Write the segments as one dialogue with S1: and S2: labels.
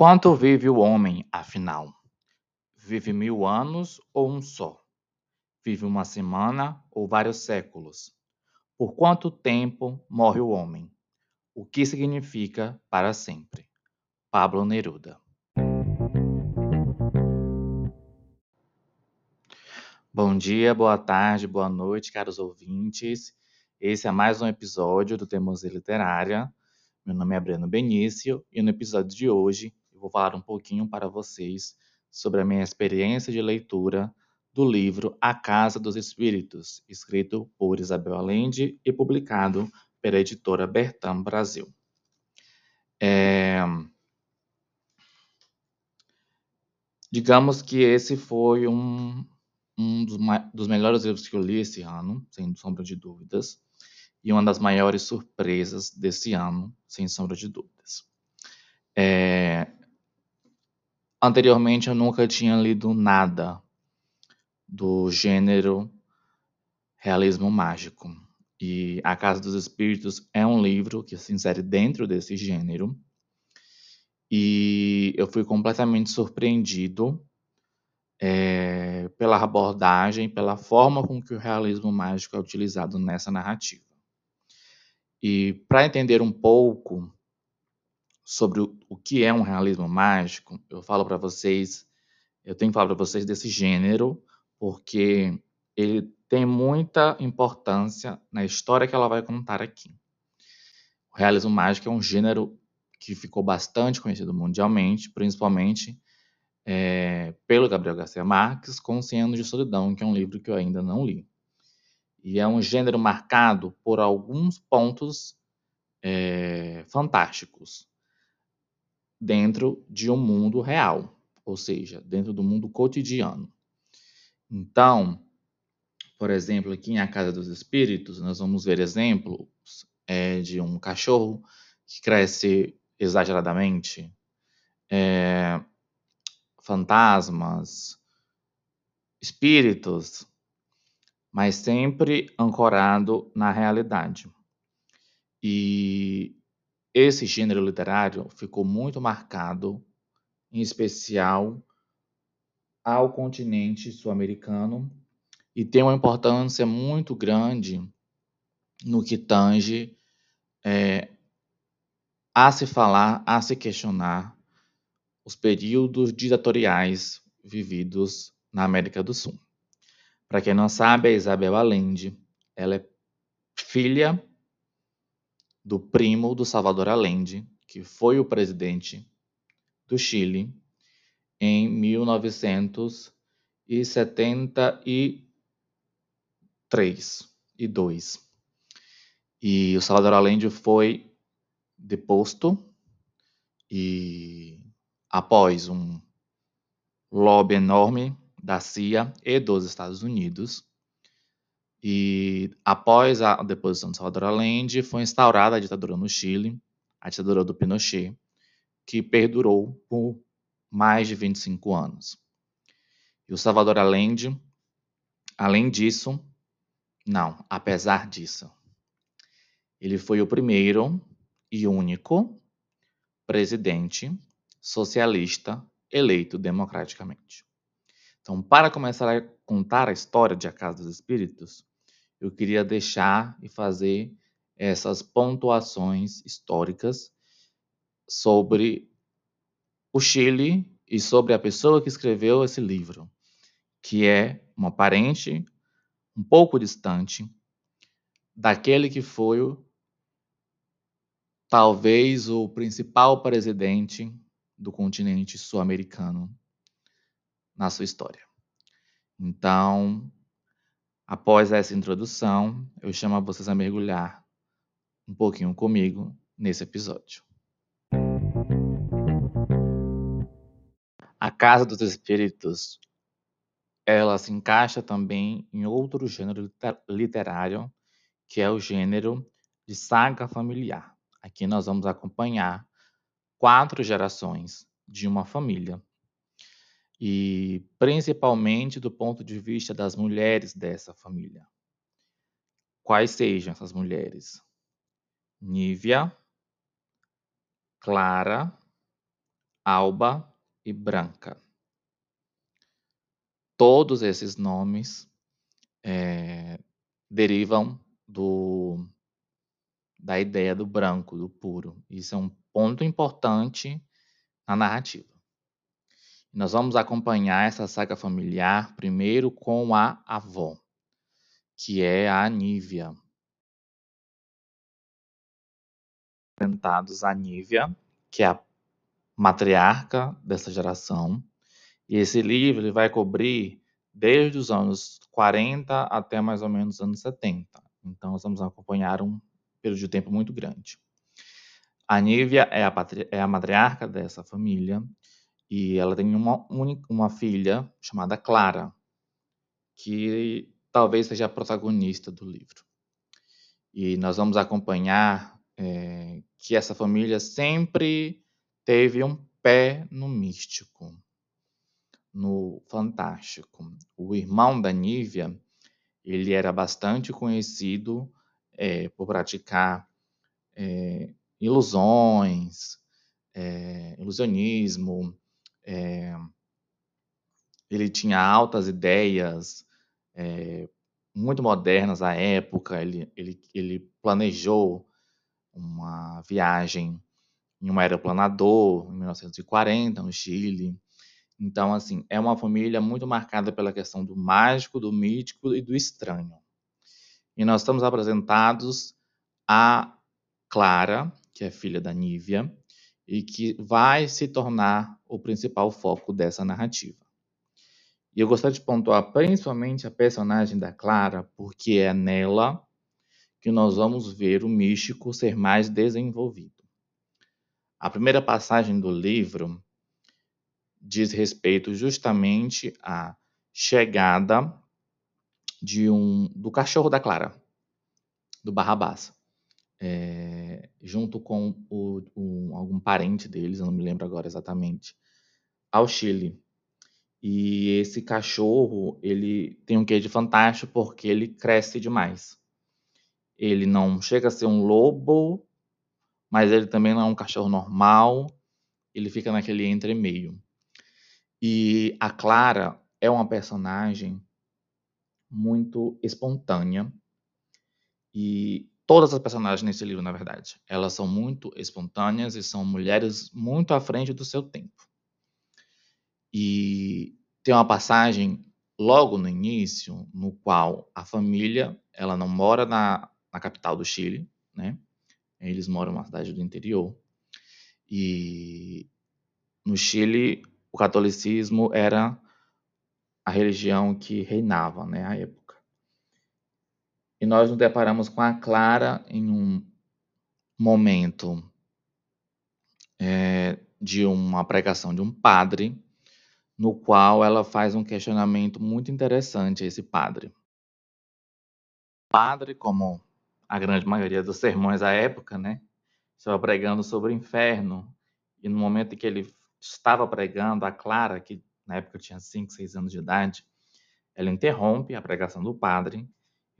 S1: Quanto vive o homem, afinal? Vive mil anos ou um só? Vive uma semana ou vários séculos? Por quanto tempo morre o homem? O que significa para sempre? Pablo Neruda. Bom dia, boa tarde, boa noite, caros ouvintes. Esse é mais um episódio do Teimosia Literária. Meu nome é Breno Benício e no episódio de hoje eu vou falar um pouquinho para vocês sobre a minha experiência de leitura do livro A Casa dos Espíritos, escrito por Isabel Allende e publicado pela editora Bertam Brasil. É... Digamos que esse foi um, um dos, dos, melhores livros que eu li esse ano, sem sombra de dúvidas, e uma das maiores surpresas desse ano, sem sombra de dúvidas. É... Anteriormente eu nunca tinha lido nada do gênero realismo mágico. E A Casa dos Espíritos é um livro que se insere dentro desse gênero. E eu fui completamente surpreendido é, pela abordagem, pela forma com que o realismo mágico é utilizado nessa narrativa. E para entender um pouco sobre o, que é um realismo mágico, eu falo para vocês, eu tenho que falar para vocês desse gênero, porque ele tem muita importância na história que ela vai contar aqui. O realismo mágico é um gênero que ficou bastante conhecido mundialmente, principalmente é, pelo Gabriel Garcia Marques, com 100 Anos de Solidão, que é um livro que eu ainda não li. E é um gênero marcado por alguns pontos é, fantásticos dentro de um mundo real, ou seja, dentro do mundo cotidiano. Então, por exemplo, aqui em A Casa dos Espíritos, nós vamos ver exemplos é, de um cachorro que cresce exageradamente, é, fantasmas, espíritos, mas sempre ancorado na realidade. E esse gênero literário ficou muito marcado, em especial ao continente sul-americano e tem uma importância muito grande no que tange é, a se falar, a se questionar os períodos ditatoriais vividos na América do Sul. Para quem não sabe, a Isabel Allende, ela é filha do primo do Salvador Allende, que foi o presidente do Chile em 1973 e 2. E o Salvador Allende foi deposto e após um lobby enorme da CIA e dos Estados Unidos, e após a deposição de Salvador Allende, foi instaurada a ditadura no Chile, a ditadura do Pinochet, que perdurou por mais de 25 anos. E o Salvador Allende, além disso, não, apesar disso, ele foi o primeiro e único presidente socialista eleito democraticamente. Então, para começar a contar a história de A Casa dos Espíritos, eu queria deixar e fazer essas pontuações históricas sobre o Chile e sobre a pessoa que escreveu esse livro, que é uma parente um pouco distante daquele que foi o, talvez o principal presidente do continente sul-americano na sua história. Então, após essa introdução, eu chamo vocês a mergulhar um pouquinho comigo nesse episódio. A Casa dos Espíritos, ela se encaixa também em outro gênero literário, que é o gênero de saga familiar. Aqui nós vamos acompanhar quatro gerações de uma família e principalmente do ponto de vista das mulheres dessa família. Quais sejam essas mulheres? Nívia, Clara, Alba e Branca. Todos esses nomes é, derivam do, da ideia do branco, do puro. Isso é um ponto importante na narrativa. Nós vamos acompanhar essa saga familiar primeiro com a avó, que é a Nívia. Apresentados a Nívia, que é a matriarca dessa geração. E esse livro ele vai cobrir desde os anos 40 até mais ou menos os anos 70. Então, nós vamos acompanhar um período de tempo muito grande. A Nívia é a, é a matriarca dessa família e ela tem uma, uma filha chamada Clara, que talvez seja a protagonista do livro. E nós vamos acompanhar é, que essa família sempre teve um pé no místico, no fantástico. O irmão da Nívia, ele era bastante conhecido é, por praticar é, ilusões, é, ilusionismo, é, ele tinha altas ideias é, muito modernas à época. Ele, ele, ele planejou uma viagem em um aeroplanador em 1940 no Chile. Então, assim, é uma família muito marcada pela questão do mágico, do mítico e do estranho. E nós estamos apresentados a Clara, que é filha da Nívia, e que vai se tornar o principal foco dessa narrativa. E eu gostaria de pontuar principalmente a personagem da Clara, porque é nela que nós vamos ver o místico ser mais desenvolvido. A primeira passagem do livro diz respeito justamente à chegada de um do cachorro da Clara, do Barrabás é, junto com o, o, algum parente deles, eu não me lembro agora exatamente, ao Chile. E esse cachorro, ele tem um quê de fantástico porque ele cresce demais. Ele não chega a ser um lobo, mas ele também não é um cachorro normal. Ele fica naquele entremeio. E a Clara é uma personagem muito espontânea e todas as personagens nesse livro, na verdade. Elas são muito espontâneas e são mulheres muito à frente do seu tempo. E tem uma passagem logo no início, no qual a família, ela não mora na, na capital do Chile, né? Eles moram numa cidade do interior. E no Chile, o catolicismo era a religião que reinava, né, época. E nós nos deparamos com a Clara em um momento é, de uma pregação de um padre, no qual ela faz um questionamento muito interessante a esse padre. O padre, como a grande maioria dos sermões à época, né, estava pregando sobre o inferno, e no momento em que ele estava pregando, a Clara, que na época tinha 5, 6 anos de idade, ela interrompe a pregação do padre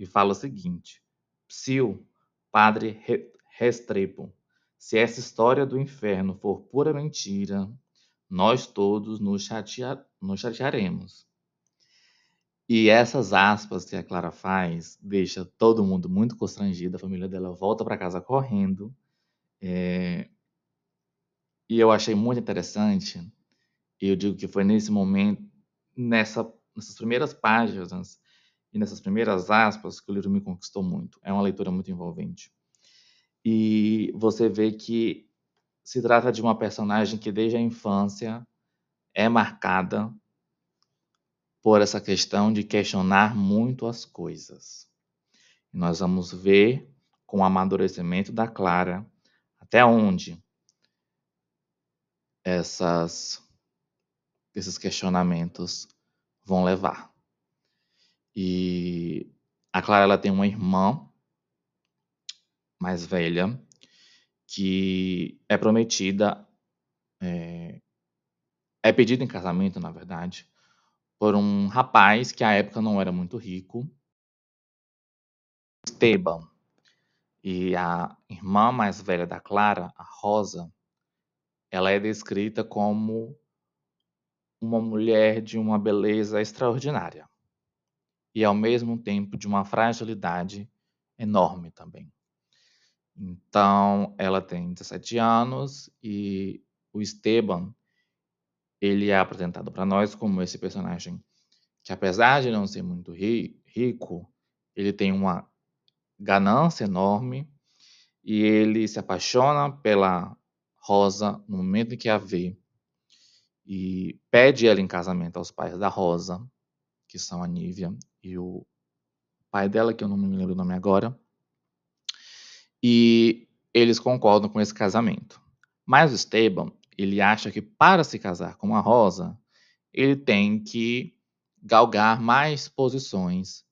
S1: e fala o seguinte: Psil, padre Restrepo, se essa história do inferno for pura mentira, nós todos nos, chatear, nos chatearemos. E essas aspas que a Clara faz deixa todo mundo muito constrangido. A família dela volta para casa correndo. É... E eu achei muito interessante. Eu digo que foi nesse momento, nessa, nessas primeiras páginas, e nessas primeiras aspas que o livro me conquistou muito. É uma leitura muito envolvente. E você vê que se trata de uma personagem que desde a infância é marcada por essa questão de questionar muito as coisas. E nós vamos ver com o amadurecimento da Clara até onde essas esses questionamentos vão levar. E a Clara ela tem uma irmã mais velha que é prometida, é, é pedida em casamento, na verdade, por um rapaz que à época não era muito rico, Esteban. E a irmã mais velha da Clara, a Rosa, ela é descrita como uma mulher de uma beleza extraordinária e ao mesmo tempo de uma fragilidade enorme também. Então, ela tem 17 anos e o Esteban, ele é apresentado para nós como esse personagem que apesar de não ser muito ri rico, ele tem uma ganância enorme e ele se apaixona pela Rosa no momento em que a vê e pede ela em casamento aos pais da Rosa, que são a Nívia e o pai dela, que eu não me lembro o nome agora. E eles concordam com esse casamento. Mas o Esteban, ele acha que para se casar com a Rosa, ele tem que galgar mais posições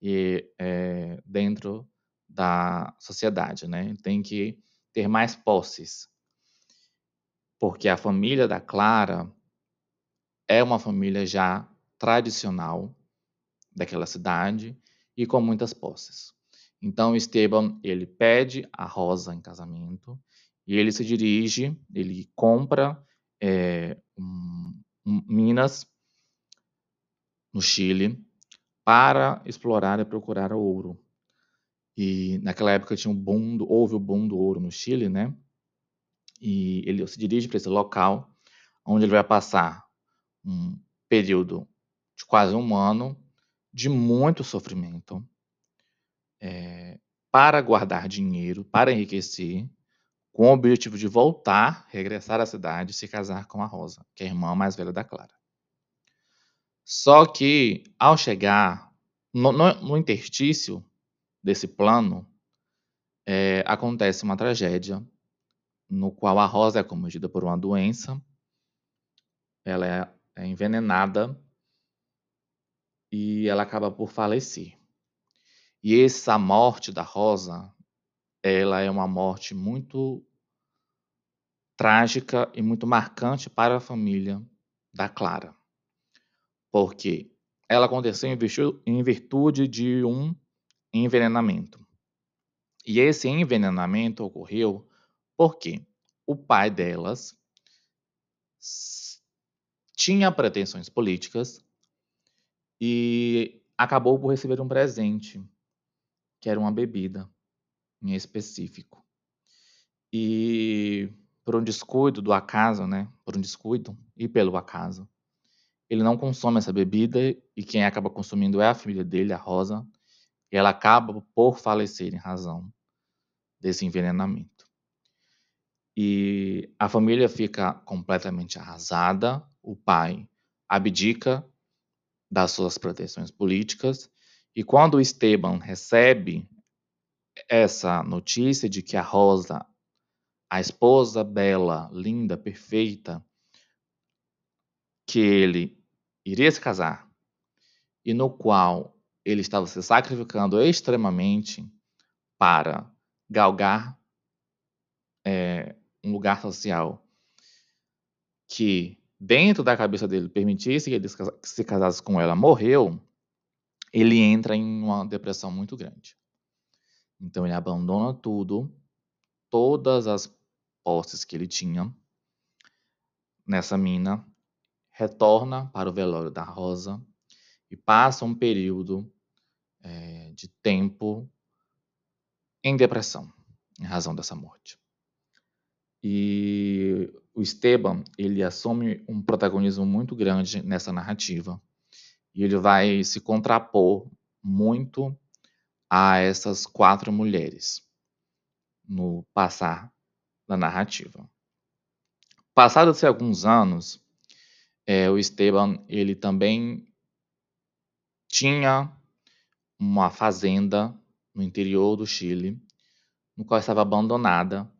S1: e, é, dentro da sociedade, né? Tem que ter mais posses, porque a família da Clara é uma família já tradicional daquela cidade e com muitas posses. Então Esteban ele pede a Rosa em casamento e ele se dirige, ele compra é, um, um, minas no Chile para explorar e procurar ouro. E naquela época tinha um boom, do, houve o boom do ouro no Chile, né? E ele se dirige para esse local, onde ele vai passar um período de quase um ano de muito sofrimento é, para guardar dinheiro, para enriquecer, com o objetivo de voltar, regressar à cidade e se casar com a Rosa, que é a irmã mais velha da Clara. Só que, ao chegar no, no, no interstício desse plano, é, acontece uma tragédia no qual a Rosa é cometida por uma doença, ela é, é envenenada e ela acaba por falecer. E essa morte da Rosa, ela é uma morte muito trágica e muito marcante para a família da Clara porque ela aconteceu em virtude de um envenenamento. E esse envenenamento ocorreu porque o pai delas tinha pretensões políticas e acabou por receber um presente, que era uma bebida em específico. E por um descuido do acaso, né? Por um descuido e pelo acaso, ele não consome essa bebida e quem acaba consumindo é a filha dele, a Rosa, e ela acaba por falecer em razão desse envenenamento. E a família fica completamente arrasada, o pai abdica das suas proteções políticas, e quando Esteban recebe essa notícia de que a Rosa, a esposa bela, linda, perfeita, que ele iria se casar e no qual ele estava se sacrificando extremamente para galgar é, um lugar social que dentro da cabeça dele permitisse que ele se casasse com ela, morreu, ele entra em uma depressão muito grande. Então ele abandona tudo, todas as posses que ele tinha nessa mina retorna para o velório da Rosa e passa um período é, de tempo em depressão, em razão dessa morte. E o Esteban, ele assume um protagonismo muito grande nessa narrativa. E ele vai se contrapor muito a essas quatro mulheres no passar da narrativa. Passados alguns anos, é, o Esteban, ele também tinha uma fazenda no interior do Chile, no qual estava abandonada,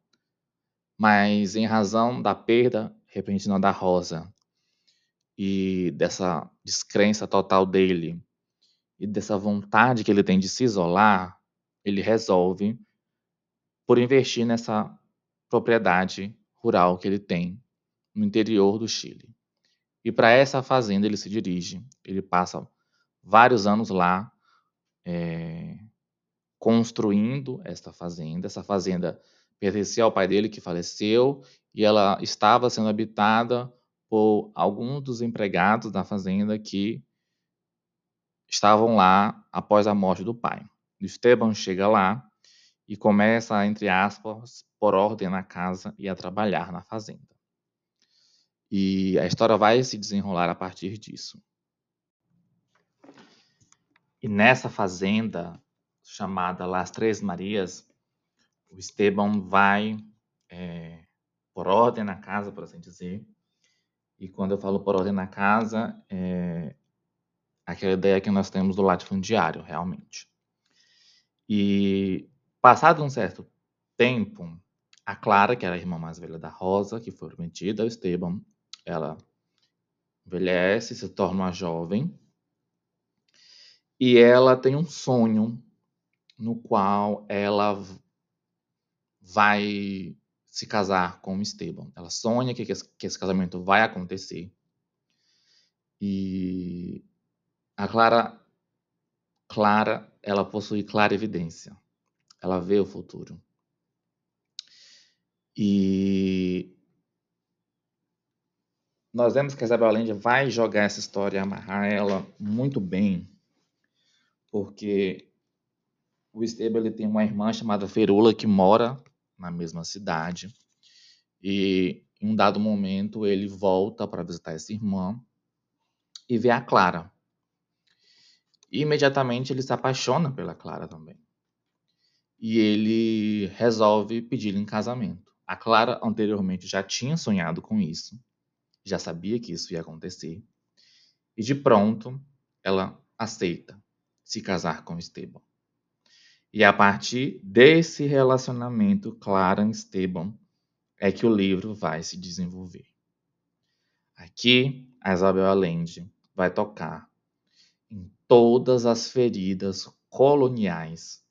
S1: mas em razão da perda repentina da Rosa e dessa descrença total dele e dessa vontade que ele tem de se isolar, ele resolve por investir nessa propriedade rural que ele tem no interior do Chile. E para essa fazenda ele se dirige. Ele passa vários anos lá é, construindo esta fazenda. Essa fazenda pertencia ao pai dele que faleceu e ela estava sendo habitada por alguns dos empregados da fazenda que estavam lá após a morte do pai. Esteban chega lá e começa, entre aspas, por ordem na casa e a trabalhar na fazenda. E a história vai se desenrolar a partir disso. E nessa fazenda chamada Las Três Marias, o Esteban vai é, por ordem na casa, por assim dizer. E quando eu falo por ordem na casa, é aquela ideia que nós temos do latifundiário, realmente. E passado um certo tempo, a Clara, que era a irmã mais velha da Rosa, que foi prometida ao Esteban, ela envelhece, se torna uma jovem, e ela tem um sonho no qual ela vai se casar com o Esteban. Ela sonha que, que esse casamento vai acontecer. E a Clara, Clara, ela possui clara evidência. Ela vê o futuro. E nós vemos que a Isabel Allende vai jogar essa história, amarrar ela muito bem, porque o Esteban ele tem uma irmã chamada Ferula que mora na mesma cidade e em um dado momento ele volta para visitar essa irmã e vê a Clara. E imediatamente ele se apaixona pela Clara também. E ele resolve pedir em casamento. A Clara anteriormente já tinha sonhado com isso, já sabia que isso ia acontecer. E de pronto, ela aceita se casar com Esteban. E a partir desse relacionamento Clara Esteban é que o livro vai se desenvolver. Aqui, a Isabel Allende vai tocar em todas as feridas coloniais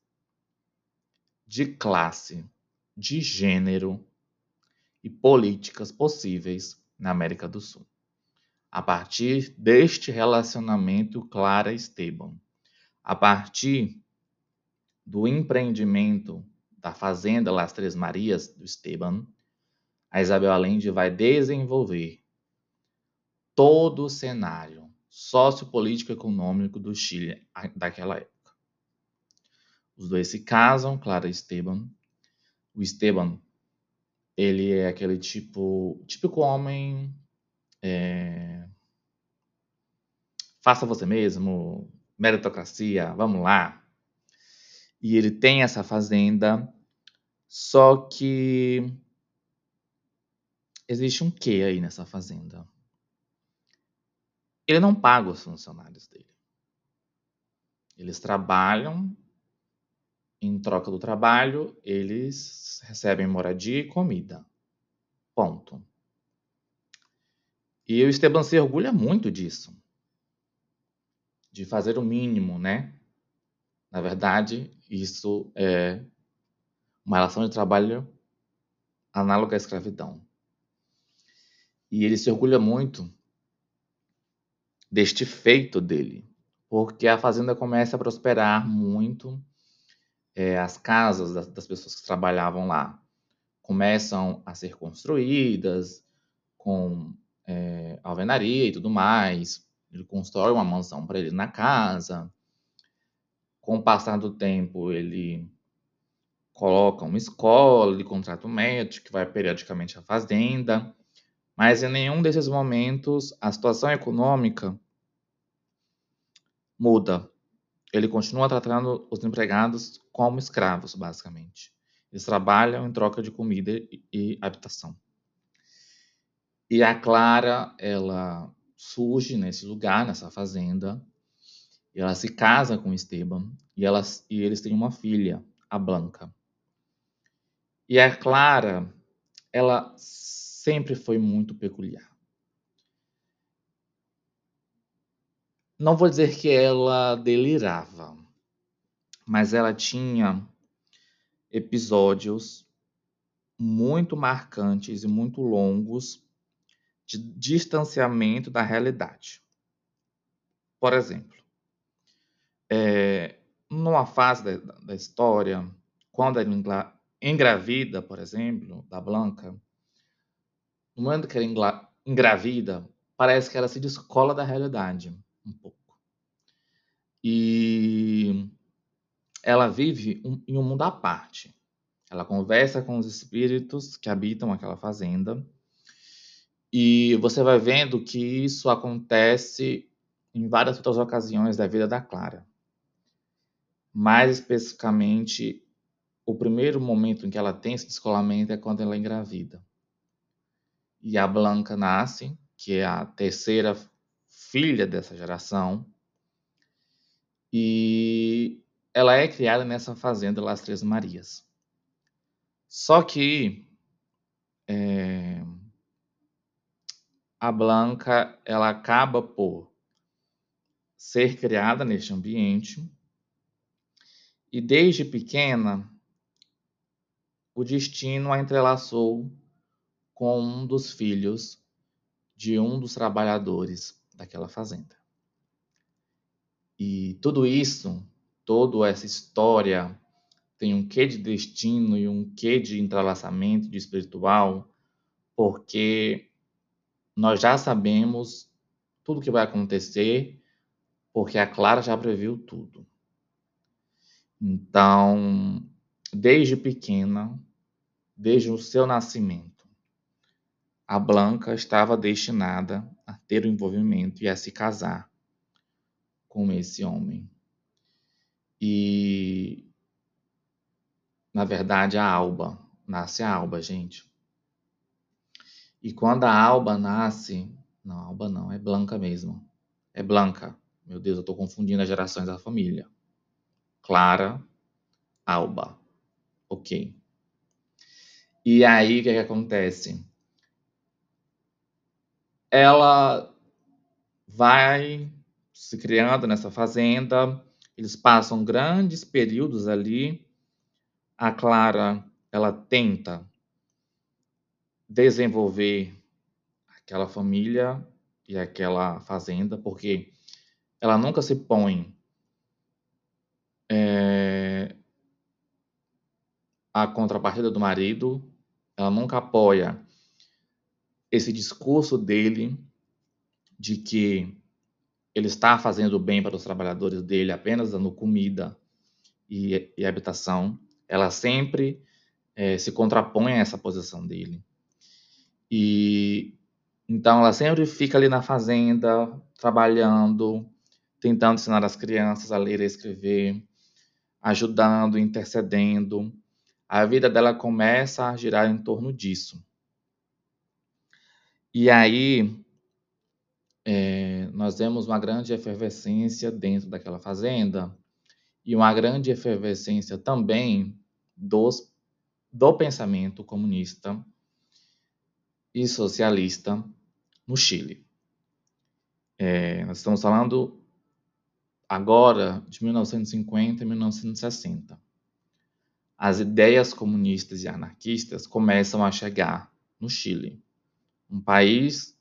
S1: de classe, de gênero e políticas possíveis na América do Sul. A partir deste relacionamento Clara Esteban, a partir do empreendimento da Fazenda Las Três Marias do Esteban, a Isabel Allende vai desenvolver todo o cenário sociopolítico econômico do Chile daquela época. Os dois se casam, Clara e Esteban. O Esteban, ele é aquele tipo, típico homem, é, faça você mesmo, meritocracia, vamos lá, e ele tem essa fazenda, só que existe um quê aí nessa fazenda? Ele não paga os funcionários dele. Eles trabalham, em troca do trabalho, eles recebem moradia e comida. Ponto. E o Esteban se orgulha muito disso. De fazer o mínimo, né? Na verdade, isso é uma relação de trabalho análoga à escravidão. E ele se orgulha muito deste feito dele, porque a fazenda começa a prosperar muito, é, as casas das, das pessoas que trabalhavam lá começam a ser construídas com é, alvenaria e tudo mais. Ele constrói uma mansão para ele na casa com o passar do tempo, ele coloca uma escola, ele contrata médico que vai periodicamente à fazenda, mas em nenhum desses momentos a situação econômica muda. Ele continua tratando os empregados como escravos, basicamente. Eles trabalham em troca de comida e habitação. E a Clara, ela surge nesse lugar, nessa fazenda, e ela se casa com Esteban e, elas, e eles têm uma filha, a Blanca. E a Clara, ela sempre foi muito peculiar. Não vou dizer que ela delirava, mas ela tinha episódios muito marcantes e muito longos de distanciamento da realidade. Por exemplo, é, numa fase da, da, história, quando ela engravida, por exemplo, da Blanca, no momento que ela engravida, parece que ela se descola da realidade um pouco. E ela vive um, em um mundo à parte. Ela conversa com os espíritos que habitam aquela fazenda. E você vai vendo que isso acontece em várias outras ocasiões da vida da Clara. Mais especificamente, o primeiro momento em que ela tem esse descolamento é quando ela é engravida. E a Blanca nasce, que é a terceira filha dessa geração, e ela é criada nessa fazenda Las Três Marias. Só que é, a Blanca ela acaba por ser criada neste ambiente e desde pequena o destino a entrelaçou com um dos filhos de um dos trabalhadores daquela fazenda. E tudo isso, toda essa história tem um quê de destino e um quê de entrelaçamento de espiritual, porque nós já sabemos tudo o que vai acontecer, porque a Clara já previu tudo. Então, desde pequena, desde o seu nascimento, a Blanca estava destinada a ter o envolvimento e a se casar com esse homem. E na verdade a Alba, nasce a Alba, gente. E quando a Alba nasce, não, Alba não, é Blanca mesmo. É Blanca. Meu Deus, eu estou confundindo as gerações da família. Clara, Alba. Ok. E aí, o que, que acontece? Ela vai se criando nessa fazenda. Eles passam grandes períodos ali. A Clara, ela tenta desenvolver aquela família e aquela fazenda, porque ela nunca se põe é, a contrapartida do marido, ela nunca apoia esse discurso dele de que ele está fazendo bem para os trabalhadores dele apenas dando comida e, e habitação, ela sempre é, se contrapõe a essa posição dele. E então ela sempre fica ali na fazenda, trabalhando, tentando ensinar as crianças a ler e escrever, ajudando, intercedendo. A vida dela começa a girar em torno disso. E aí é, nós vemos uma grande efervescência dentro daquela fazenda e uma grande efervescência também dos, do pensamento comunista e socialista no Chile. É, nós estamos falando agora de 1950 e 1960. As ideias comunistas e anarquistas começam a chegar no Chile, um país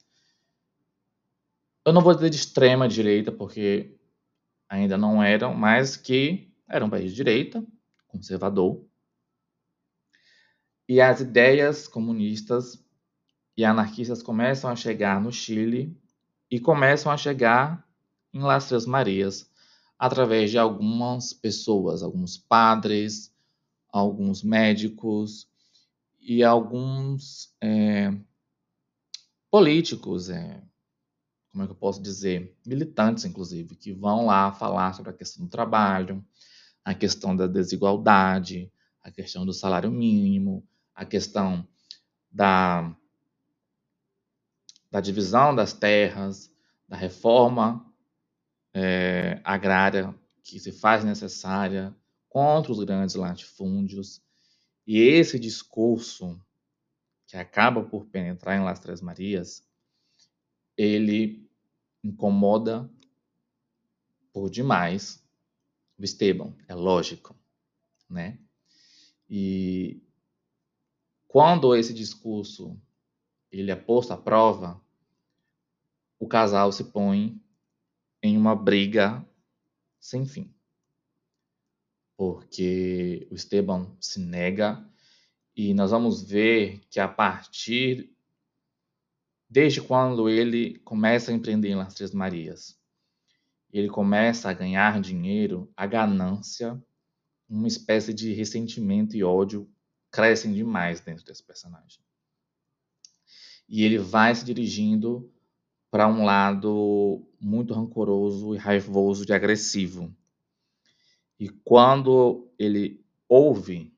S1: eu não vou dizer de extrema direita, porque ainda não eram, mas que era um país de direita, conservador. E as ideias comunistas e anarquistas começam a chegar no Chile e começam a chegar em Las Três Marias através de algumas pessoas, alguns padres, alguns médicos e alguns é, políticos, é, como é que eu posso dizer, militantes, inclusive, que vão lá falar sobre a questão do trabalho, a questão da desigualdade, a questão do salário mínimo, a questão da, da divisão das terras, da reforma é, agrária que se faz necessária contra os grandes latifúndios. E esse discurso que acaba por penetrar em Las Três Marias ele incomoda por demais o Esteban, é lógico, né? E quando esse discurso ele é posto à prova, o casal se põe em uma briga sem fim. Porque o Esteban se nega E nós vamos ver que a partir desde quando ele começa a empreender em Las Três Marias, ele começa a ganhar dinheiro, a ganância, uma espécie de ressentimento e ódio crescem demais dentro desse personagem. E ele vai se dirigindo para um lado muito rancoroso e raivoso de agressivo. E quando ele ouve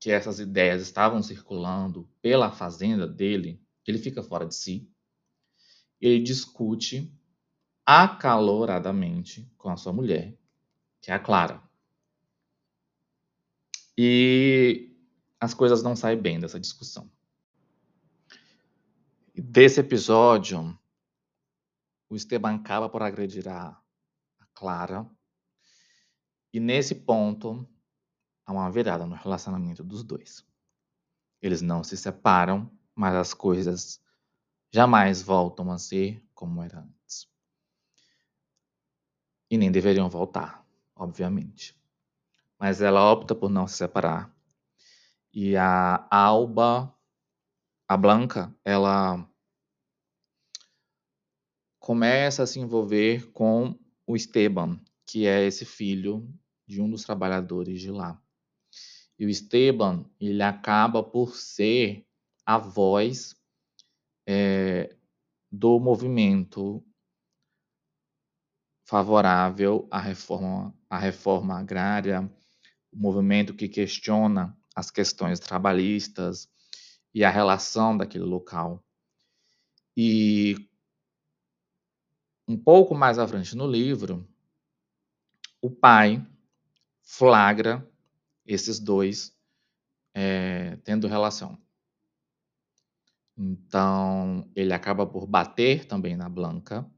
S1: que essas ideias estavam circulando pela fazenda dele, ele fica fora de si. Ele discute acaloradamente com a sua mulher, que é a Clara. E as coisas não saem bem dessa discussão. E desse episódio, o Esteban acaba por agredir a, a Clara. E nesse ponto, há uma virada no relacionamento dos dois. Eles não se separam, mas as coisas jamais voltam a ser como era antes. E nem deveriam voltar, obviamente. Mas ela opta por não se separar. E a Alba, a Blanca, ela começa a se envolver com o Esteban, que é esse filho de um dos trabalhadores de lá. E o Esteban, ele acaba por ser a voz é, do movimento favorável à reforma, à reforma agrária, o movimento que questiona as questões trabalhistas e a relação daquele local. E um pouco mais à frente no livro, o pai flagra esses dois é, tendo relação. Então, ele acaba por bater também na Blanca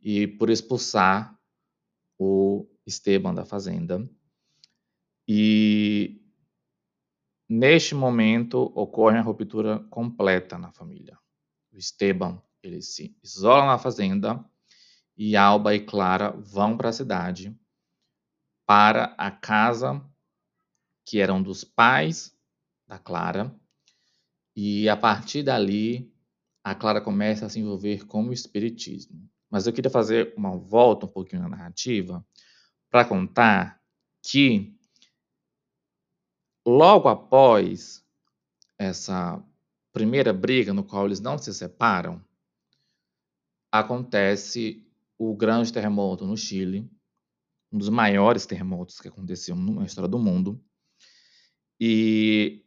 S1: e por expulsar o Esteban da fazenda. E neste momento ocorre a ruptura completa na família. O Esteban ele se isola na fazenda e Alba e Clara vão para a cidade para a casa que eram dos pais da Clara. E a partir dali, a Clara começa a se envolver com o espiritismo. Mas eu queria fazer uma volta um pouquinho na narrativa para contar que logo após essa primeira briga no qual eles não se separam, acontece o grande terremoto no Chile, um dos maiores terremotos que aconteceu na história do mundo. E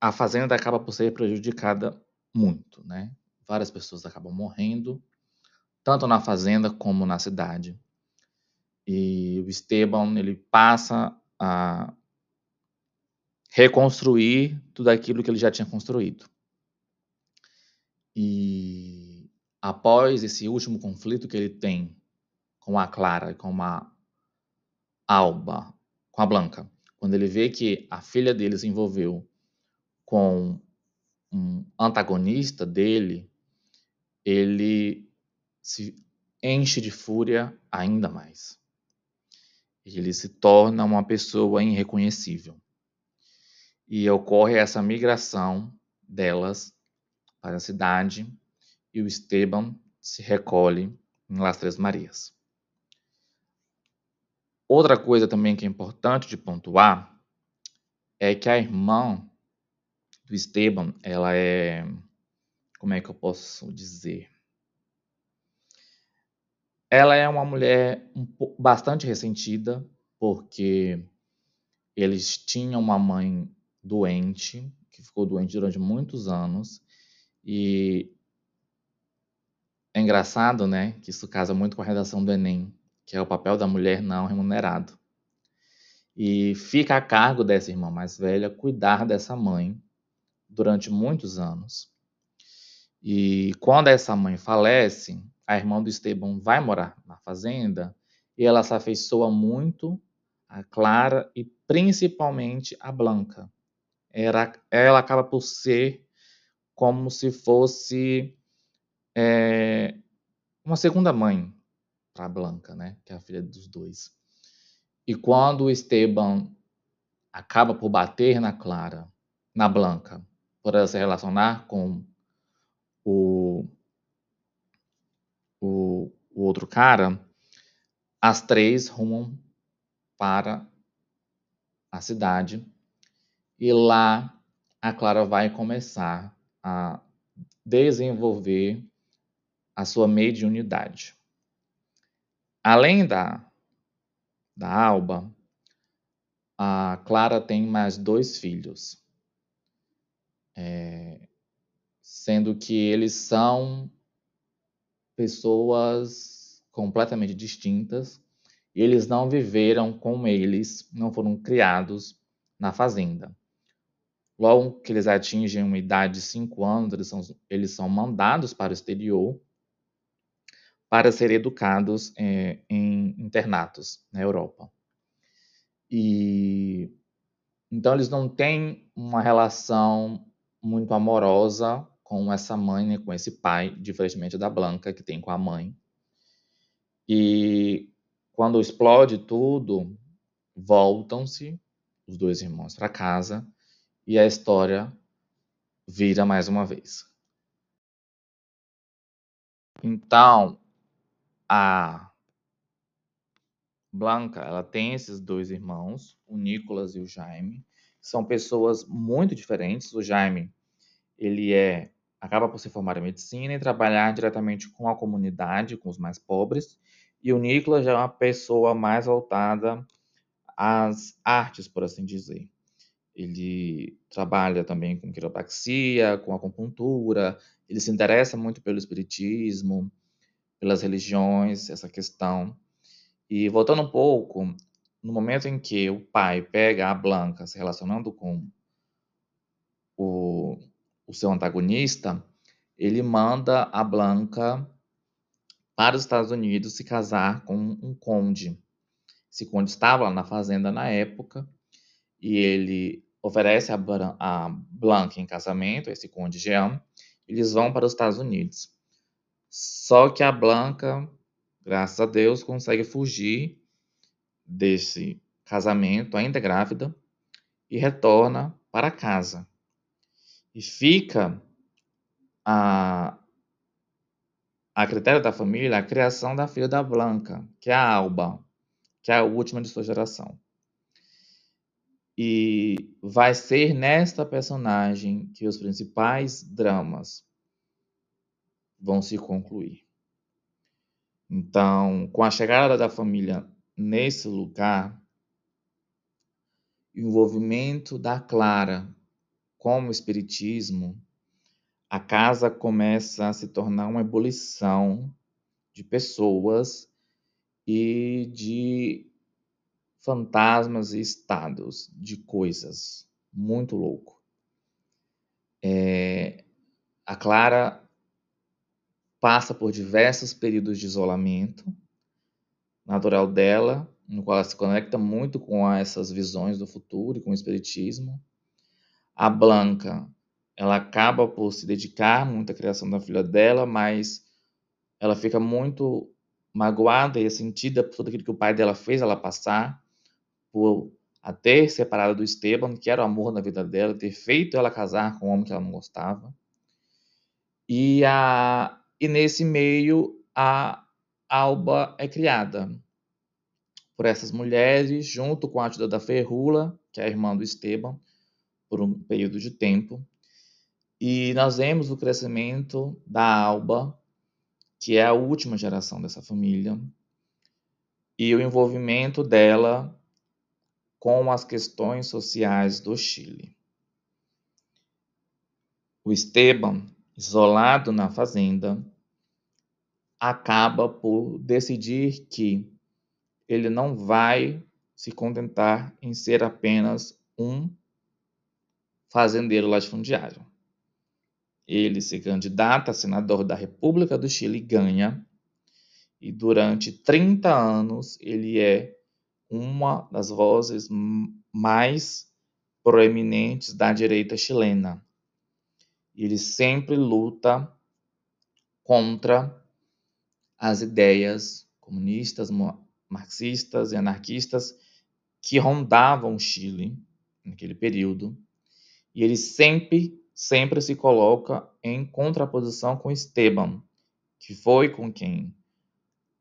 S1: a fazenda acaba por ser prejudicada muito, né? Várias pessoas acabam morrendo, tanto na fazenda como na cidade. E o Esteban, ele passa a reconstruir tudo aquilo que ele já tinha construído. E após esse último conflito que ele tem com a Clara com a Alba, com a Blanca, quando ele vê que a filha dele se envolveu com um antagonista dele, ele se enche de fúria ainda mais. Ele se torna uma pessoa irreconhecível. E ocorre essa migração delas para a cidade e o Esteban se recolhe em Las Três Marias. Outra coisa também que é importante de pontuar é que a irmã do Esteban, ela é, como é que eu posso dizer? Ela é uma mulher bastante ressentida, porque eles tinham uma mãe doente, que ficou doente durante muitos anos, e é engraçado, né, que isso casa muito com a redação do Enem, que é o papel da mulher não remunerado. E fica a cargo dessa irmã mais velha cuidar dessa mãe durante muitos anos. E quando essa mãe falece, a irmã do Esteban vai morar na fazenda e ela se afeiçoa muito a Clara e principalmente a Blanca. Era, ela acaba por ser como se fosse é uma segunda mãe para Blanca, né, que é a filha dos dois. E quando Esteban acaba por bater na Clara, na Blanca, por ela se relacionar com o, o, o outro cara, as três rumam para a cidade e lá a Clara vai começar a desenvolver a sua mediunidade. Além da, da Alba, a Clara tem mais dois filhos, é, sendo que eles são pessoas completamente distintas. E eles não viveram com eles, não foram criados na fazenda. Logo que eles atingem uma idade de 5 anos, eles são, eles são mandados para o exterior para serem educados é, em internatos na Europa. E então eles não têm uma relação muito amorosa com essa mãe, né, com esse pai, diferentemente da Blanca que tem com a mãe. E quando explode tudo, voltam-se os dois irmãos para casa e a história vira mais uma vez. Então, a Blanca, ela tem esses dois irmãos, o Nicolas e o Jaime. São pessoas muito diferentes. O Jaime, ele é acaba por se formar em medicina e trabalhar diretamente com a comunidade, com os mais pobres. E o Nicolas já é uma pessoa mais voltada às artes, por assim dizer. Ele trabalha também com quiropraxia, com acupuntura, ele se interessa muito pelo espiritismo, pelas religiões, essa questão. E voltando um pouco, no momento em que o pai pega a Blanca se relacionando com o, o seu antagonista, ele manda a Blanca para os Estados Unidos se casar com um conde. Esse conde estava lá na fazenda na época e ele oferece a, Blanca em casamento, esse conde Jean. Eles vão para os Estados Unidos. Só que a Blanca, graças a Deus, consegue fugir desse casamento, ainda grávida, e retorna para casa. E fica a, a critério da família a criação da filha da Blanca, que é a Alba, que é a última de sua geração. E vai ser nesta personagem que os principais dramas vão se concluir. Então, com a chegada da família nesse lugar, o envolvimento da Clara com o espiritismo, a casa começa a se tornar uma ebulição de pessoas e de fantasmas e estados de coisas. Muito louco. É, a Clara passa por diversos períodos de isolamento natural dela, no qual ela se conecta muito com essas visões do futuro e com o espiritismo. A Blanca, ela acaba por se dedicar muito à criação da filha dela, mas ela fica muito magoada e sentida por tudo aquilo que o pai dela fez ela passar, por a ter separado do Esteban, que era o amor da vida dela, ter feito ela casar com um homem que ela não gostava. E a e nesse meio a Alba é criada por essas mulheres, junto com a ajuda da Ferrula, que é a irmã do Esteban, por um período de tempo. E nós vemos o crescimento da Alba, que é a última geração dessa família, e o envolvimento dela com as questões sociais do Chile. O Esteban isolado na fazenda, acaba por decidir que ele não vai se contentar em ser apenas um fazendeiro latifundiário. Ele se candidata a senador da República do Chile e ganha, e durante 30 anos ele é uma das vozes mais proeminentes da direita chilena ele sempre luta contra as ideias comunistas, marxistas e anarquistas que rondavam o Chile naquele período, e ele sempre, sempre se coloca em contraposição com Esteban, que foi com quem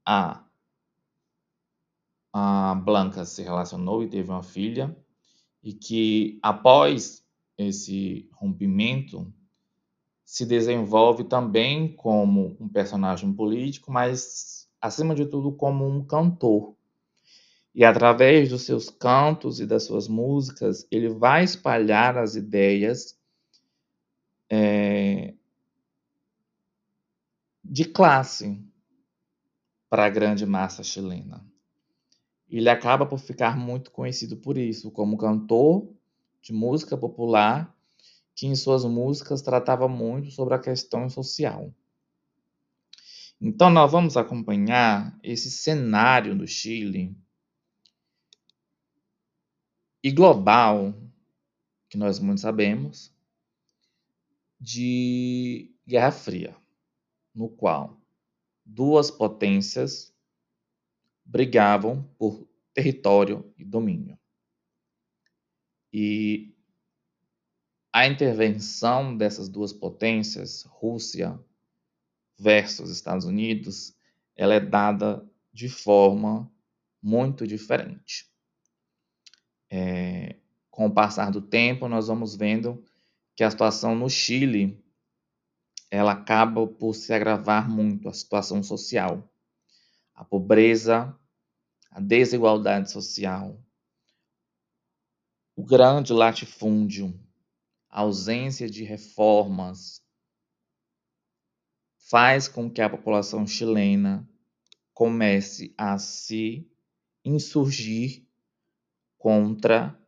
S1: a, a Blanca se relacionou e teve uma filha, e que após esse rompimento se desenvolve também como um personagem político, mas acima de tudo como um cantor. E através dos seus cantos e das suas músicas, ele vai espalhar as ideias é, de classe para a grande massa chilena. Ele acaba por ficar muito conhecido por isso, como cantor de música popular, que em suas músicas tratava muito sobre a questão social. Então, nós vamos acompanhar esse cenário do Chile e global, que nós muito sabemos, de Guerra Fria, no qual duas potências brigavam por território e domínio. E a intervenção dessas duas potências, Rússia versus Estados Unidos, ela é dada de forma muito diferente. É, com o passar do tempo, nós vamos vendo que a situação no Chile ela acaba por se agravar muito a situação social a pobreza, a desigualdade social, o grande latifúndio, a ausência de reformas, faz com que a população chilena comece a se insurgir contra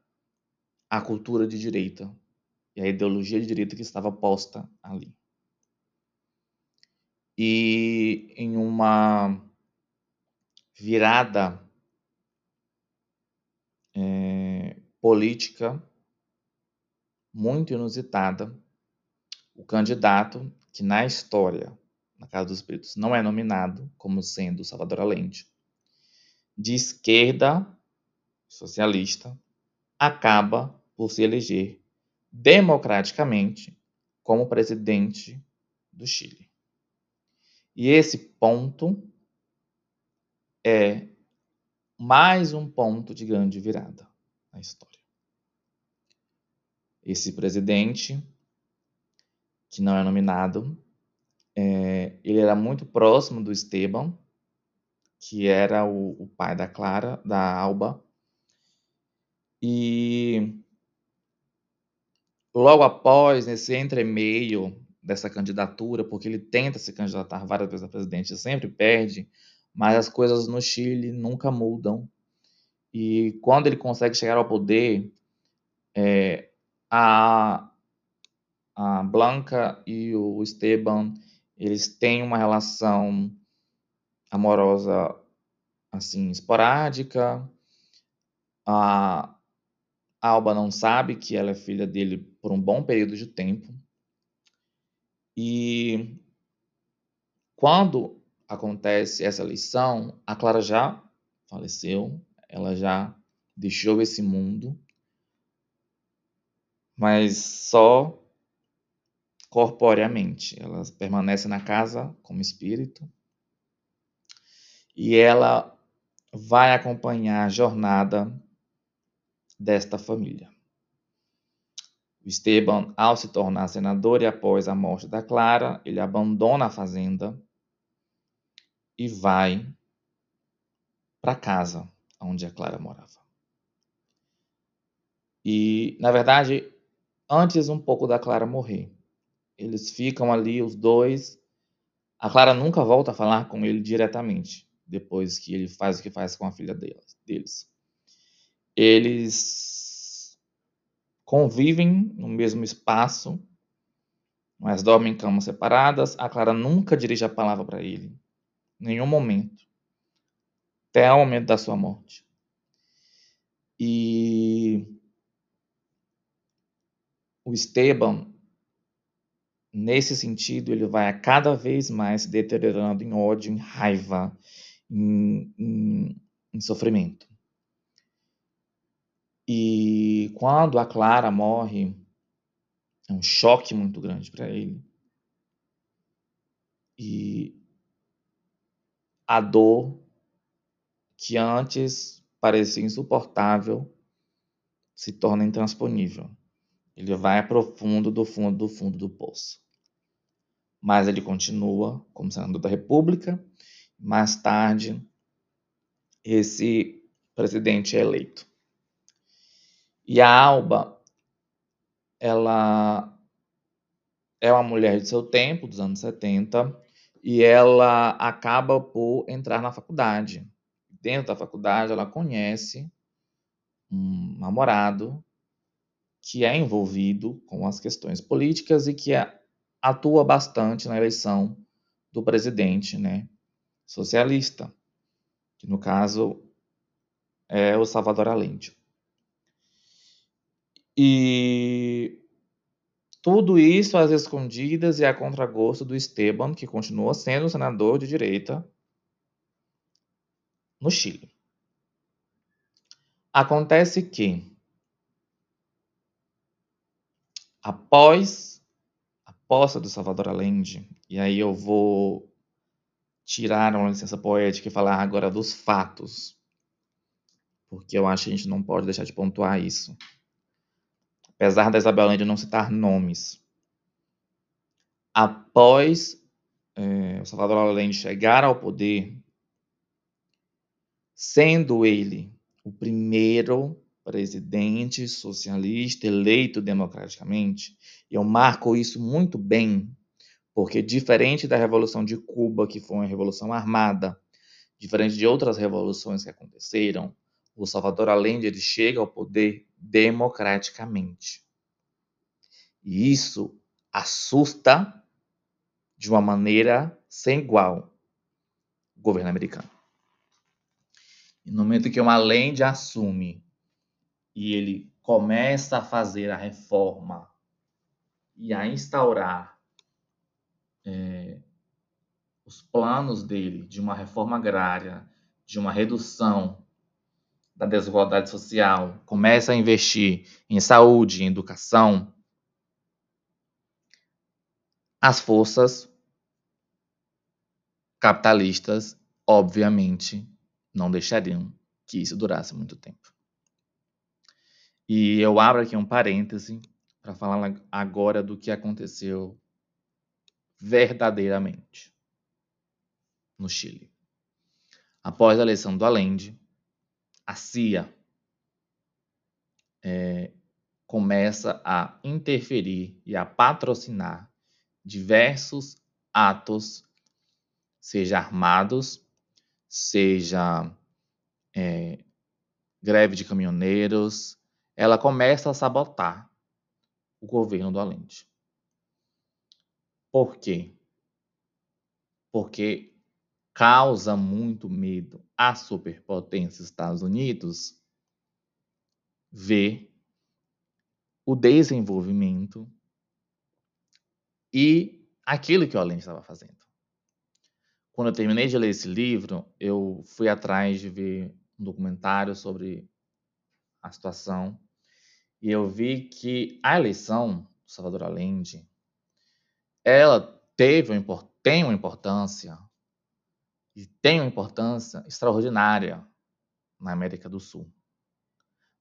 S1: a cultura de direita e a ideologia de direita que estava posta ali. E em uma virada é, política muito inusitada. O candidato que na história, na Casa dos Espíritos, não é nominado como sendo Salvador Allende, de esquerda socialista, acaba por se eleger democraticamente como presidente do Chile. E esse ponto é mais um ponto de grande virada na história. Esse presidente, que não é nominado, é, ele era muito próximo do Esteban, que era o, o pai da Clara, da Alba, e logo após, nesse entremeio dessa candidatura, porque ele tenta se candidatar várias vezes a presidente sempre perde, mas as coisas no Chile nunca mudam. E quando ele consegue chegar ao poder, é, a, a Blanca e o Esteban, eles têm uma relação amorosa assim esporádica. A Alba não sabe que ela é filha dele por um bom período de tempo. E quando acontece essa lição, a Clara já faleceu, ela já deixou esse mundo, mas só corporeamente. Ela permanece na casa como espírito e ela vai acompanhar a jornada desta família. Esteban, ao se tornar senador e após a morte da Clara, ele abandona a fazenda e vai para casa onde a Clara morava. E, na verdade, antes um pouco da Clara morrer, eles ficam ali, os dois. A Clara nunca volta a falar com ele diretamente, depois que ele faz o que faz com a filha deles. Eles convivem no mesmo espaço, mas dormem em camas separadas. A Clara nunca dirige a palavra para ele nenhum momento, até o momento da sua morte. E o Esteban, nesse sentido, ele vai a cada vez mais se deteriorando em ódio, em raiva, em, em, em sofrimento. E quando a Clara morre, é um choque muito grande para ele. E a dor que antes parecia insuportável se torna intransponível. Ele vai para o fundo do fundo do fundo do poço. Mas ele continua como senador da República. Mais tarde, esse presidente é eleito. E a Alba, ela é uma mulher de seu tempo, dos anos 70, e ela acaba por entrar na faculdade. Dentro da faculdade, ela conhece um namorado que é envolvido com as questões políticas e que atua bastante na eleição do presidente né, socialista, que no caso é o Salvador Allende. E tudo isso às escondidas e a contragosto do Esteban, que continua sendo senador de direita no Chile. Acontece que, após a posse do Salvador Allende, e aí eu vou tirar uma licença poética e falar agora dos fatos, porque eu acho que a gente não pode deixar de pontuar isso. Apesar da Isabel Allende não citar nomes, após é, o Salvador Allende chegar ao poder, sendo ele o primeiro presidente socialista eleito democraticamente. E eu marco isso muito bem, porque diferente da Revolução de Cuba, que foi uma revolução armada, diferente de outras revoluções que aconteceram, o Salvador Allende ele chega ao poder democraticamente. E isso assusta de uma maneira sem igual o governo americano. E no momento que uma Allende assume e ele começa a fazer a reforma e a instaurar é, os planos dele de uma reforma agrária, de uma redução da desigualdade social, começa a investir em saúde, em educação, as forças capitalistas, obviamente, não deixariam que isso durasse muito tempo. E eu abro aqui um parêntese para falar agora do que aconteceu verdadeiramente no Chile. Após a eleição do Allende, a CIA é, começa a interferir e a patrocinar diversos atos, seja armados, seja é, greve de caminhoneiros, ela começa a sabotar o governo do Allende. Por quê? Porque causa muito medo à superpotência Estados Unidos ver o desenvolvimento e aquilo que o Allende estava fazendo quando eu terminei de ler esse livro, eu fui atrás de ver um documentário sobre a situação e eu vi que a eleição do Salvador Allende ela teve tem uma importância e tem uma importância extraordinária na América do Sul.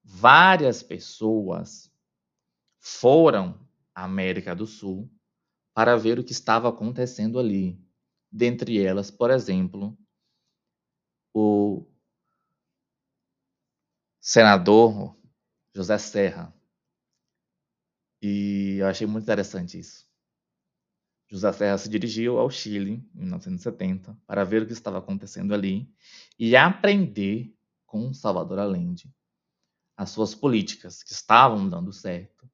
S1: Várias pessoas foram à América do Sul para ver o que estava acontecendo ali dentre elas, por exemplo, o senador José Serra. E eu achei muito interessante isso. José Serra se dirigiu ao Chile em 1970 para ver o que estava acontecendo ali e aprender com Salvador Allende as suas políticas que estavam dando certo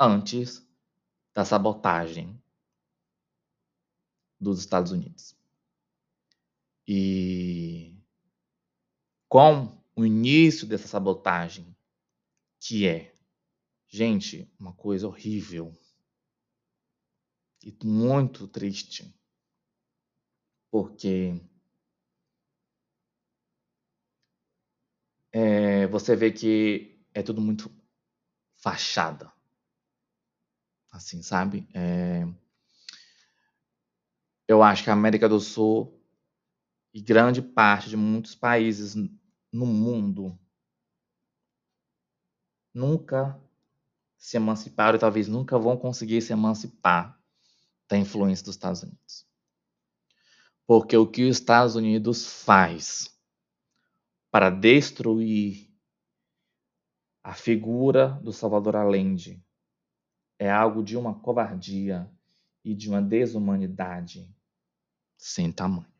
S1: antes da sabotagem dos Estados Unidos. E com o início dessa sabotagem, que é, gente, uma coisa horrível e muito triste, porque é, você vê que é tudo muito fachada. Assim, sabe? É... Eu acho que a América do Sul e grande parte de muitos países no mundo nunca se emanciparam e talvez nunca vão conseguir se emancipar da influência dos Estados Unidos. Porque o que os Estados Unidos faz para destruir a figura do Salvador Allende é algo de uma covardia e de uma desumanidade sem tamanho.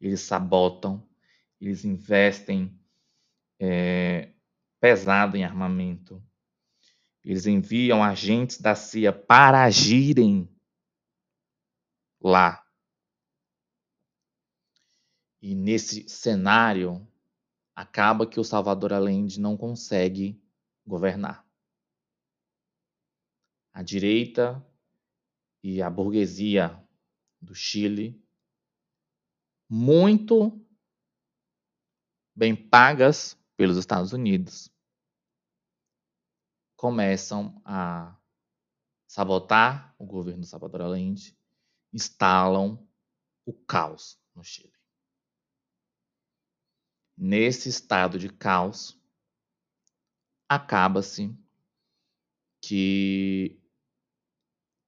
S1: Eles sabotam, eles investem é, pesado em armamento, eles enviam agentes da CIA para agirem lá. E nesse cenário, acaba que o Salvador Allende não consegue governar. A direita e a burguesia do Chile, muito bem pagas pelos Estados Unidos, começam a sabotar o governo do Salvador Allende, instalam o caos no Chile. Nesse estado de caos, acaba-se que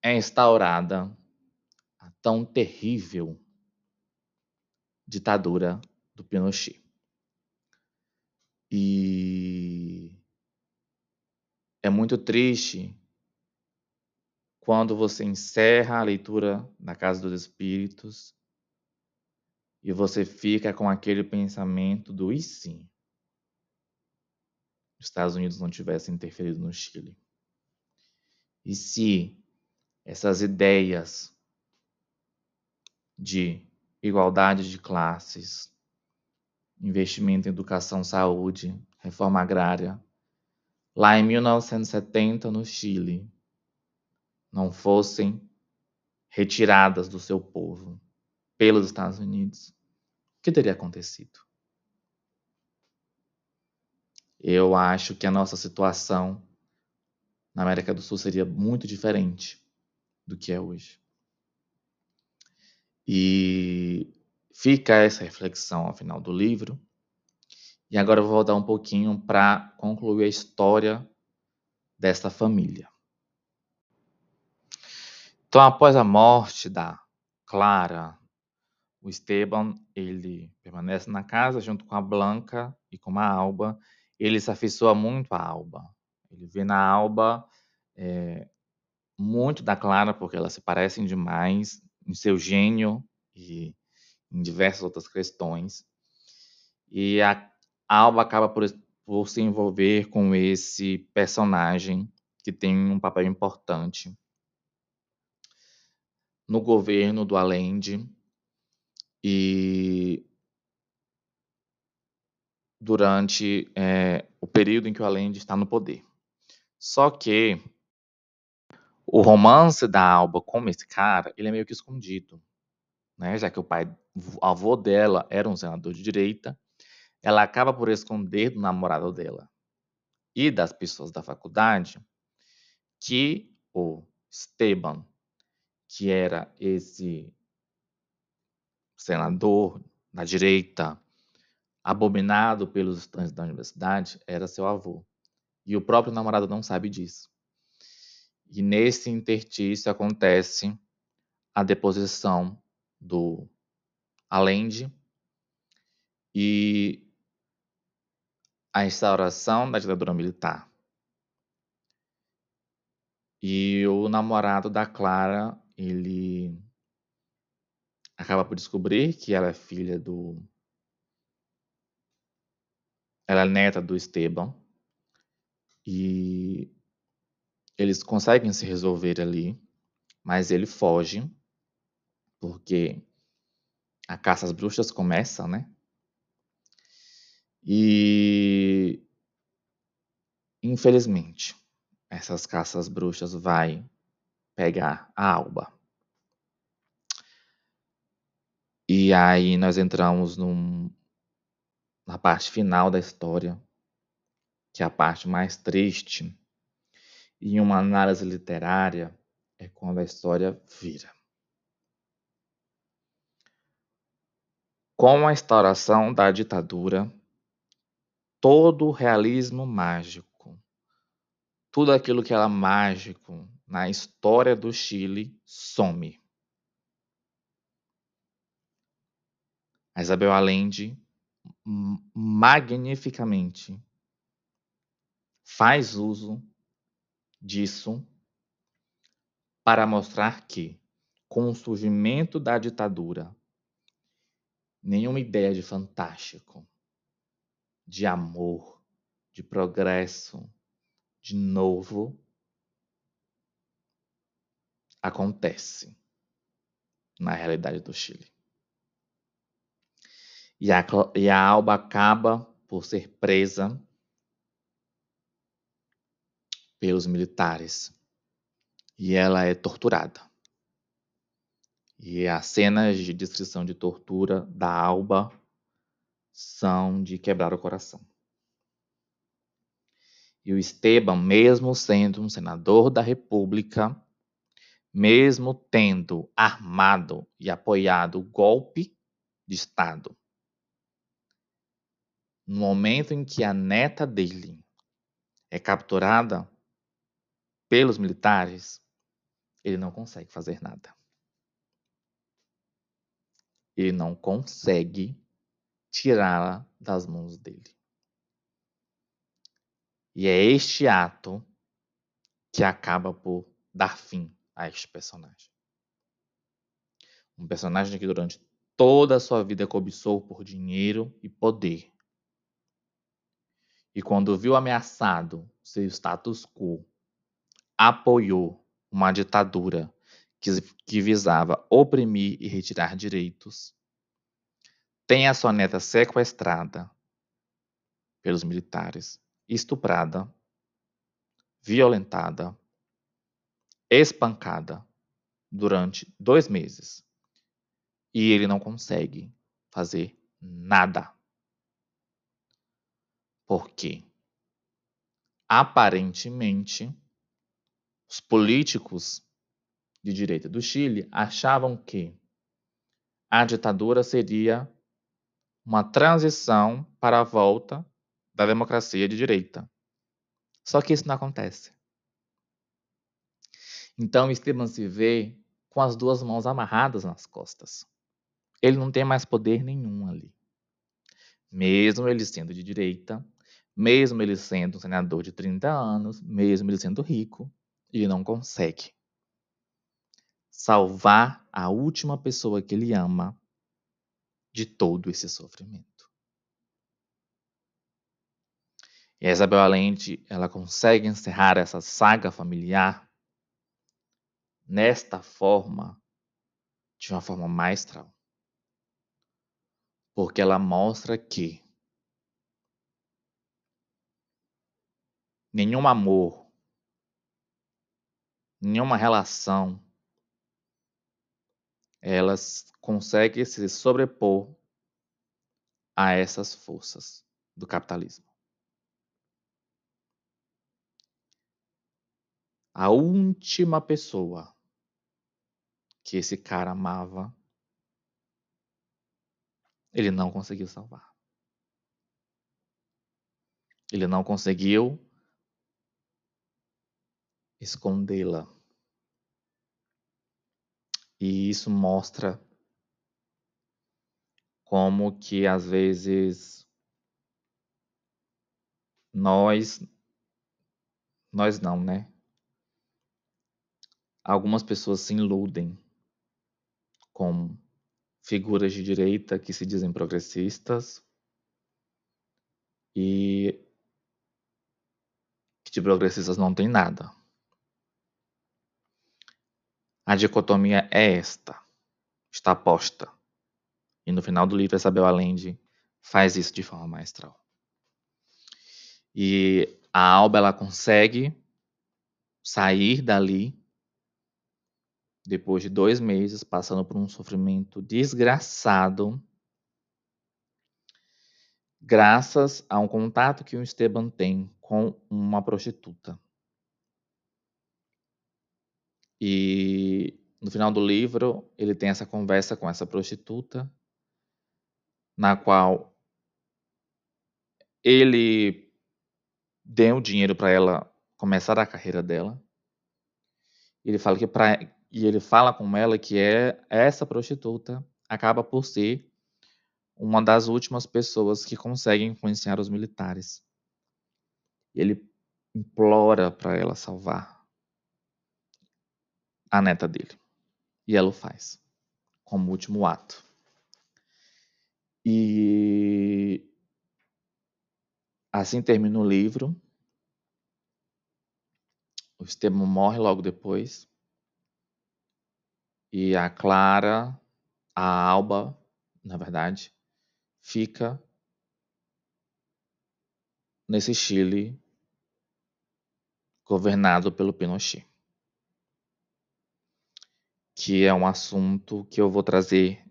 S1: é instaurada a tão terrível ditadura do Pinochet. E é muito triste quando você encerra a leitura da Casa dos Espíritos e você fica com aquele pensamento do e sim? Os Estados Unidos não tivessem interferido no Chile. E se essas ideias de igualdade de classes, investimento em educação, saúde, reforma agrária, lá em 1970 no Chile, não fossem retiradas do seu povo pelos Estados Unidos, o que teria acontecido? Eu acho que a nossa situação na América do Sul seria muito diferente do que é hoje. E fica essa reflexão ao final do livro. E agora eu vou voltar um pouquinho para concluir a história dessa família. Então, após a morte da Clara, o Esteban, ele permanece na casa junto com a Blanca e com a Alba. Ele se afeiçoa muito à Alba. Ele vê na Alba é, muito da Clara, porque elas se parecem demais em seu gênio e em diversas outras questões. E a Alba acaba por, por se envolver com esse personagem que tem um papel importante no governo do Allende e durante é, o período em que o Allende está no poder. Só que o romance da Alba com esse cara, ele é meio que escondido, né? Já que o pai, o avô dela era um senador de direita, ela acaba por esconder do namorado dela e das pessoas da faculdade que o Esteban, que era esse senador da direita, abominado pelos estudantes da universidade, era seu avô. E o próprio namorado não sabe disso. E nesse interstício acontece a deposição do Allende e a instauração da ditadura militar. E o namorado da Clara, ele acaba por descobrir que ela é filha do. Ela é neta do Esteban. E eles conseguem se resolver ali, mas ele foge, porque a caça às bruxas começa, né? E infelizmente, essas caças bruxas vai pegar a Alba. E aí nós entramos num, na parte final da história, que é a parte mais triste, em uma análise literária, é quando a história vira. Com a instauração da ditadura, todo o realismo mágico, tudo aquilo que era mágico na história do Chile some. A Isabel Allende magnificamente faz uso disso para mostrar que, com o surgimento da ditadura, nenhuma ideia de fantástico, de amor, de progresso, de novo acontece na realidade do Chile. E a, e a Alba acaba por ser presa pelos militares e ela é torturada. E as cenas de descrição de tortura da Alba são de quebrar o coração. E o Esteban, mesmo sendo um senador da República, mesmo tendo armado e apoiado o golpe de Estado, no momento em que a neta dele é capturada pelos militares, ele não consegue fazer nada. Ele não consegue tirá-la das mãos dele. E é este ato que acaba por dar fim a este personagem. Um personagem que durante toda a sua vida cobiçou por dinheiro e poder. E quando viu ameaçado seu status quo, apoiou uma ditadura que, que visava oprimir e retirar direitos, tem a sua neta sequestrada pelos militares, estuprada, violentada, espancada durante dois meses. E ele não consegue fazer nada. Porque, aparentemente, os políticos de direita do Chile achavam que a ditadura seria uma transição para a volta da democracia de direita. Só que isso não acontece. Então Esteban se vê com as duas mãos amarradas nas costas. Ele não tem mais poder nenhum ali. Mesmo ele sendo de direita, mesmo ele sendo um senador de 30 anos, mesmo ele sendo rico, ele não consegue salvar a última pessoa que ele ama de todo esse sofrimento. E a Isabel Allende, ela consegue encerrar essa saga familiar nesta forma, de uma forma maestral. Porque ela mostra que nenhum amor nenhuma relação elas conseguem se sobrepor a essas forças do capitalismo. A última pessoa que esse cara amava, ele não conseguiu salvar. Ele não conseguiu escondê-la. E isso mostra como que às vezes nós nós não, né? Algumas pessoas se iludem com figuras de direita que se dizem progressistas e que de progressistas não tem nada. A dicotomia é esta, está posta. E no final do livro, Isabel Allende faz isso de forma maestral. E a Alba ela consegue sair dali depois de dois meses, passando por um sofrimento desgraçado, graças a um contato que o Esteban tem com uma prostituta. E no final do livro, ele tem essa conversa com essa prostituta, na qual ele deu dinheiro para ela começar a carreira dela. Ele fala que para e ele fala com ela que é essa prostituta acaba por ser uma das últimas pessoas que conseguem influenciar os militares. Ele implora para ela salvar a neta dele. E ela o faz, como último ato. E assim termina o livro. O Esteban morre logo depois. E a Clara, a Alba, na verdade, fica nesse Chile governado pelo Pinochet. Que é um assunto que eu vou trazer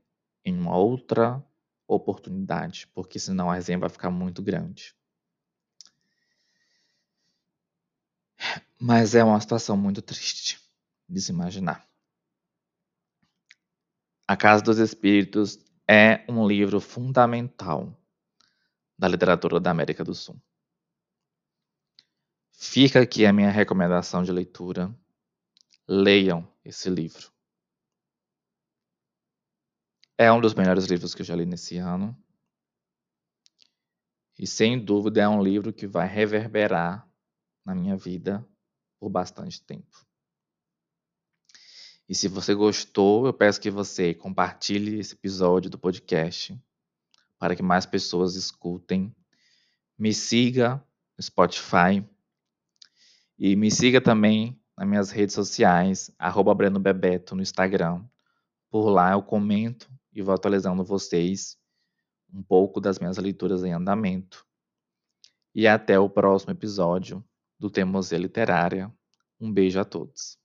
S1: em uma outra oportunidade, porque senão a resenha vai ficar muito grande. Mas é uma situação muito triste de se imaginar. A Casa dos Espíritos é um livro fundamental da literatura da América do Sul. Fica aqui a minha recomendação de leitura. Leiam esse livro. É um dos melhores livros que eu já li nesse ano. E sem dúvida é um livro que vai reverberar na minha vida por bastante tempo. E se você gostou, eu peço que você compartilhe esse episódio do podcast para que mais pessoas escutem. Me siga no Spotify e me siga também nas minhas redes sociais, arroba Breno Bebeto no Instagram. Por lá eu comento e vou atualizando vocês um pouco das minhas leituras em andamento. E até o próximo episódio do Teimosia Literária. Um beijo a todos.